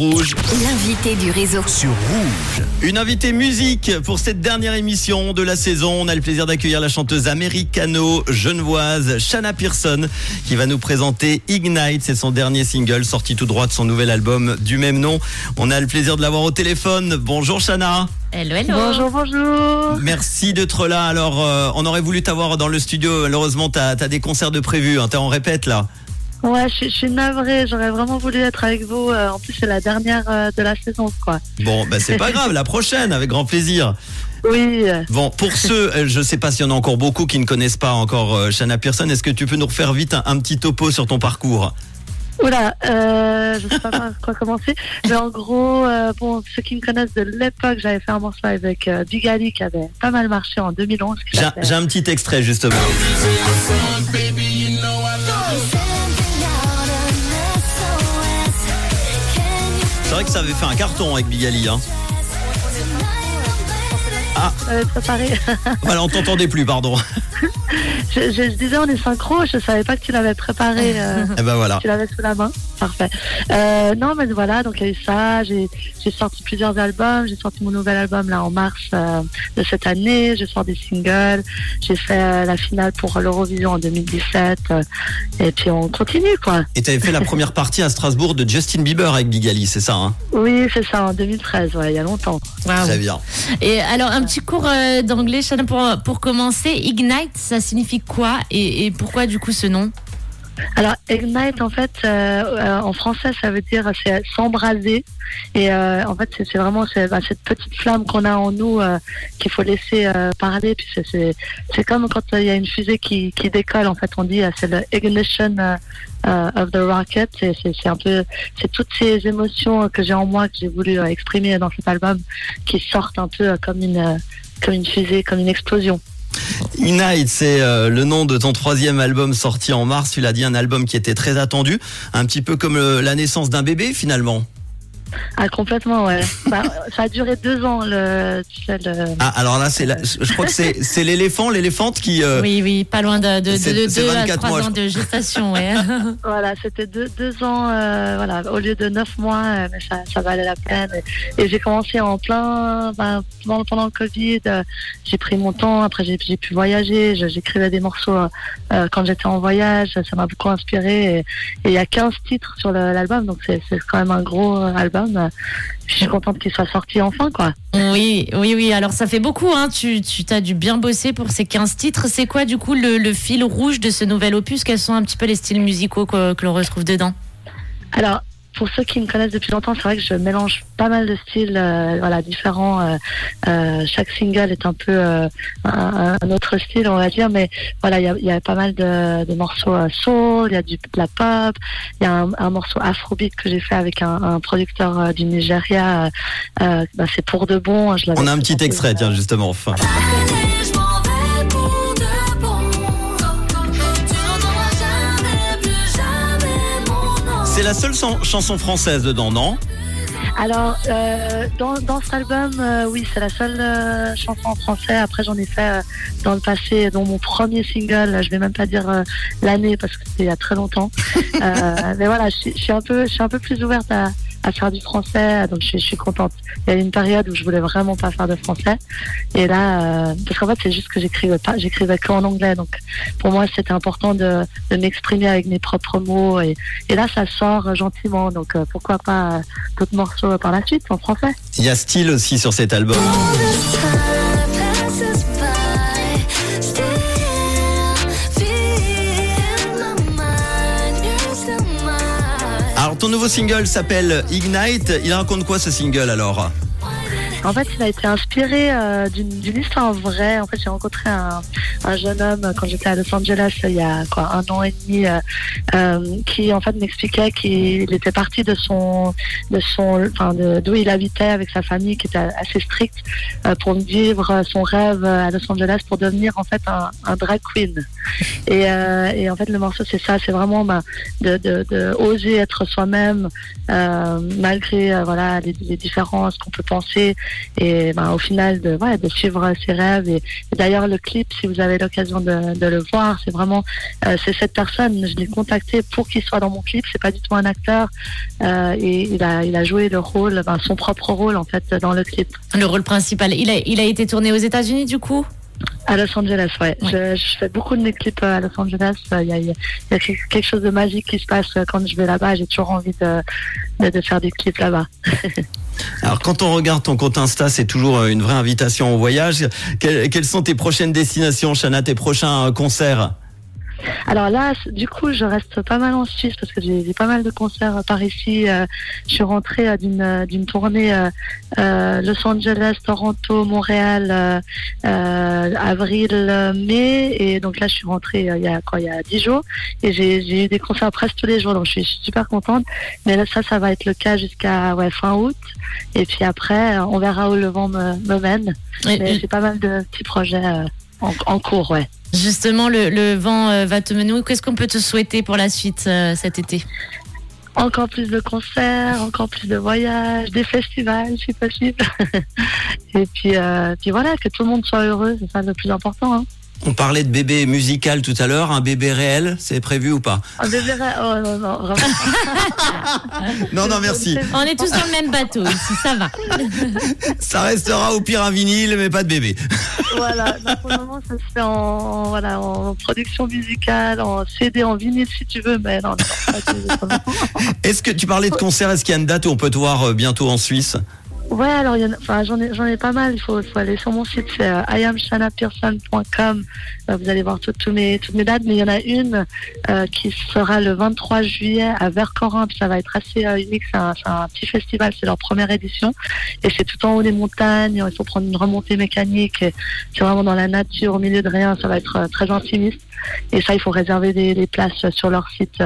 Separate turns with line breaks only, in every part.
Rouge.
L'invité du réseau.
Sur Rouge. Une invitée musique pour cette dernière émission de la saison. On a le plaisir d'accueillir la chanteuse américano-genevoise Shanna Pearson qui va nous présenter Ignite. C'est son dernier single sorti tout droit de son nouvel album du même nom. On a le plaisir de l'avoir au téléphone. Bonjour Shanna.
Hello, hello.
Bonjour, bonjour.
Merci d'être là. Alors, euh, on aurait voulu t'avoir dans le studio. Malheureusement, t'as as des concerts de prévus. Hein. T'es en répète là.
Ouais, je, suis- je suis navrée. J'aurais vraiment voulu être avec vous. Euh, en plus, c'est la dernière euh, de la saison, quoi.
Bon, bah c'est pas grave. La prochaine, avec grand plaisir.
Oui.
Bon, pour ceux, euh, je sais pas s'il y en a encore beaucoup qui ne connaissent pas encore euh, Shanna Pearson, est-ce que tu peux nous refaire vite un, un petit topo sur ton parcours?
Oula, euh, je sais pas par quoi commencer. Mais en gros, euh, bon, ceux qui me connaissent de l'époque, j'avais fait un morceau avec euh, Big Ali qui avait pas mal marché en 2011. qui
J'ai
s'appelait-
j'ai un petit extrait justement. Vrai que ça avait fait un carton avec Bigali. Hein.
Euh, préparé.
Voilà, on t'entendait plus, pardon.
je, je- je disais, on est synchro. Je savais pas que tu l'avais préparé. euh,
Et ben voilà.
tu l'avais sous la main. Parfait. Euh, non, mais voilà, donc il y a eu ça. J'ai sorti plusieurs albums. J'ai sorti mon nouvel album là en mars euh, de cette année. J'ai sorti des singles. J'ai fait euh, la finale pour l'Eurovision en 2017. euh, et puis on continue, quoi.
Et t'avais fait la première partie à Strasbourg de Justin Bieber avec Bigali, c'est ça hein?
Oui, c'est ça, en 2013, ouais, il y a longtemps.
Waouh.
Très bien.
Et alors, un petit cours euh, d'anglais, Shannon, pour, pour commencer. Ignite, ça signifie quoi et, pourquoi du coup ce nom?
Alors, Ignite, en fait, euh, euh, en français, ça veut dire c'est s'embraser. Et euh, en fait, c'est vraiment bah, cette petite flamme qu'on a en nous qu'il faut laisser parler. Puis c'est- comme quand il y a une fusée qui, décolle. En fait, on dit c'est le ignition of the rocket. C'est un peu c'est toutes ces émotions que j'ai en moi que j'ai voulu exprimer dans cet album qui sortent un peu comme une comme une fusée, comme une explosion.
Ignite, c'est euh, le nom de ton troisième album sorti en mars. Tu l'as dit, un album qui était très attendu, un petit peu comme euh, la naissance d'un bébé finalement.
Ah, complètement, ouais. Bah, ça a duré deux ans, le, tu sais, le,
Ah, alors là, c'est, la- je crois que c'est, c'est l'éléphant, l'éléphante qui. euh,
Oui, oui, pas loin de, de, de, deux à
24
trois
mois,
ans de gestation. Ouais.
Voilà, c'était deux, deux ans, euh, voilà, au lieu de neuf mois, euh, mais ça, ça valait la peine. Et, et j'ai commencé en plein, ben, pendant, pendant le Covid, euh, j'ai pris mon temps, après j'ai j'ai pu voyager, je- j'écrivais des morceaux euh, quand j'étais en voyage, ça m'a beaucoup inspiré. Et il y a 15 titres sur le- l'album, donc c'est c'est quand même un gros euh, album. Je suis contente qu'il soit sorti enfin, quoi.
oui, oui, oui. Alors, ça fait beaucoup. Hein. Tu, tu t'as dû bien bosser pour ces 15 titres. C'est quoi, du coup, le, le fil rouge de ce nouvel opus? Quels sont un petit peu les styles musicaux que, que l'on retrouve dedans?
Alors, pour ceux qui me connaissent depuis longtemps, c'est vrai que je mélange pas mal de styles, euh, voilà, différents. euh, euh, chaque single est un peu euh, un, un autre style, on va dire, mais voilà, il y y a pas mal de, de morceaux euh, soul, il y a du de la pop, il y a un, un morceau afrobeat que j'ai fait avec un, un producteur du Nigeria. bah, c'est pour de bon. je
On a un petit extrait, tiens, justement, enfin. C'est la seule chan- chanson française dedans, non?
Alors, euh, dans, dans cet album, euh, oui, c'est la seule euh, chanson en français. Après, j'en ai fait dans le passé, dont mon premier single. Je vais même pas dire l'année parce que c'était il y a très longtemps. Mais voilà, je, suis- je suis un peu, je suis un peu plus ouverte à, à faire du français, donc je, suis- je suis contente. Il y a eu une période où je voulais vraiment pas faire de français, et là, euh, parce qu'en fait, c'est juste que j'écrivais pas, j'écrivais qu'en anglais, donc pour moi, c'était important de, de m'exprimer avec mes propres mots, et, et là, ça sort gentiment, donc euh, pourquoi pas euh, d'autres morceaux par la suite en français?
Il y a Style aussi sur cet album. Ton nouveau single s'appelle Ignite. Il raconte quoi ce single alors?
En fait, il a été inspiré euh, d'une histoire vraie. En fait, j'ai rencontré un, un jeune homme quand j'étais à Los Angeles il y a quoi un an et demi, euh, euh, qui en fait m'expliquait qu'il était parti de son, de son, enfin d'où il habitait avec sa famille, qui était assez stricte, euh, pour vivre son rêve à Los Angeles pour devenir en fait un, un drag queen. Et, euh, et en fait, le morceau c'est ça, c'est vraiment bah, de, de, de oser être soi-même euh, malgré voilà les, les différences qu'on peut penser et ben, au final de, ouais, de suivre ses rêves. Et, et d'ailleurs, le clip, si vous avez l'occasion de, de le voir, c'est vraiment euh, c'est cette personne. Je l'ai contacté pour qu'il soit dans mon clip. C'est pas du tout un acteur euh, et il a, il a joué le rôle, ben, son propre rôle en fait dans le clip.
Le rôle principal. Il a, il a été tourné aux États-Unis du coup?
À Los Angeles, ouais.
Ouais.
Je, je fais beaucoup de mes clips euh, à Los Angeles. Euh, Il y, a, il y quelque chose de magique qui se passe euh, quand je vais là-bas. J'ai toujours envie de, de, de faire des clips là-bas.
Alors quand on regarde ton compte Insta, c'est toujours euh, une vraie invitation au voyage. Quelles, sont tes prochaines destinations, Chana, tes prochains euh, concerts?
Alors là, du coup, je reste pas mal en Suisse parce que j'ai pas mal de concerts par ici. Euh, je suis rentrée euh, d'une euh, d'une tournée Los Angeles, Toronto, Montréal, avril, mai, et donc là, je suis rentrée il y a quoi, il y a dix jours, et j'ai eu des concerts presque tous les jours, donc je suis, super contente. Mais là, ça, ça va être le cas jusqu'à ouais, fin août, et puis après, on verra où le vent me, me mène. J'ai pas mal de petits projets en, en cours, ouais.
Justement, le, le vent euh, va te mener. où? Qu'est-ce qu'on peut te souhaiter pour la suite euh, cet été?
Encore plus de concerts, encore plus de voyages, des festivals si possible. Et puis, euh, puis voilà, que tout le monde soit heureux, c'est ça le plus important. Hein.
On parlait de bébé musical tout à l'heure, un bébé réel, c'est prévu ou pas
On devrait... Oh non, non, vraiment.
Non, non, merci.
On est tous dans le même bateau ici, ça va.
Ça restera au pire un vinyle, mais pas de bébé.
voilà, non, pour le moment, ça se fait en, voilà, en production musicale, en CD, en vinyle si tu veux, mais non.
Est-ce que tu parlais de concert Est-ce qu'il y a une date où on peut te voir euh, bientôt en Suisse?
Ouais, alors j'en ai, j'en ai pas mal. Il faut, aller sur mon site, c'est euh. Euh, vous allez voir toutes, mes, toutes mes dates, mais il y en a une euh, qui sera le 23 juillet à Vercorin. Puis ça va être assez euh, unique. C'est un, petit festival, c'est leur première édition, et c'est tout en haut des montagnes. Il faut prendre une remontée mécanique. C'est vraiment dans la nature, au milieu de rien. Ça va être très intimiste. Et ça, il faut réserver des, des places sur leur site.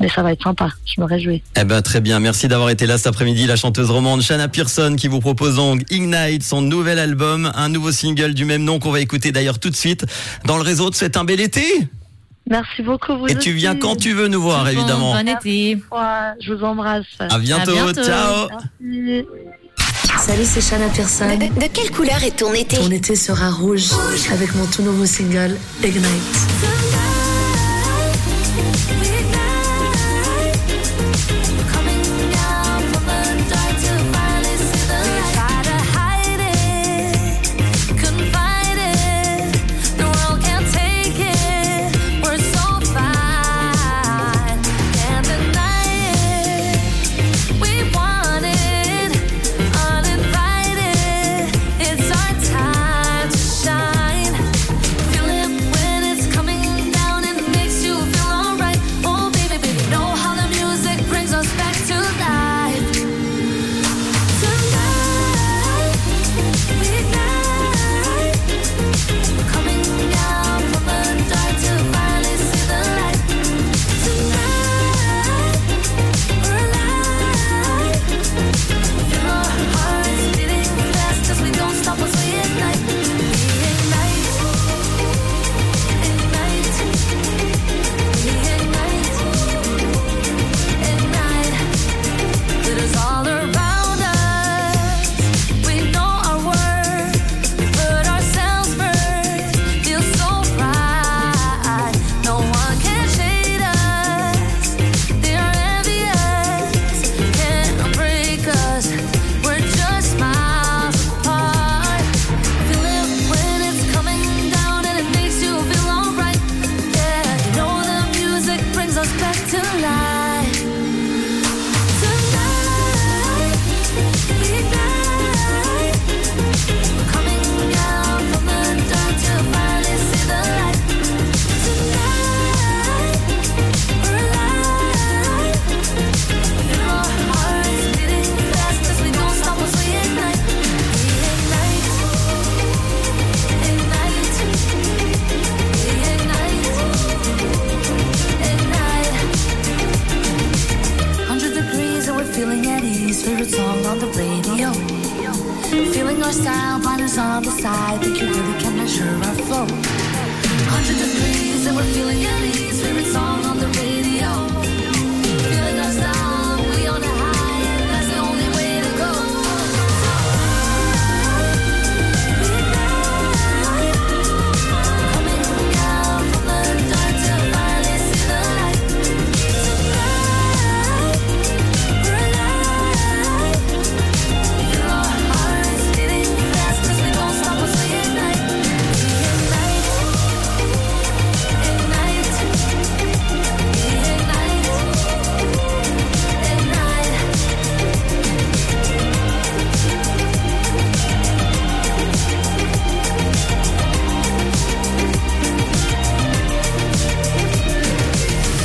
mais ça va être sympa. Je me réjouis.
Eh ben très bien, merci d'avoir été là cet après-midi, la chanteuse romande Shanna Pearson qui vous propose donc Ignite, son nouvel album, un nouveau single du même nom qu'on va écouter d'ailleurs tout de suite dans le réseau de C'est un bel été.
Merci beaucoup. Vous
Et tu
aussi.
viens quand tu veux nous voir
Bon,
évidemment.
Bon été.
Je vous embrasse.
À bientôt,
bientôt.
ciao.
Merci.
Salut, c'est Shana Pearson.
De, de quelle couleur est ton été?
Ton été sera rouge avec mon tout nouveau single Ignite.
Feeling at ease. Favorite song on the radio. Feeling our style, blinders on the side. Think you really can measure our flow. Hundred degrees and we're feeling at ease. Favorite song on the radio.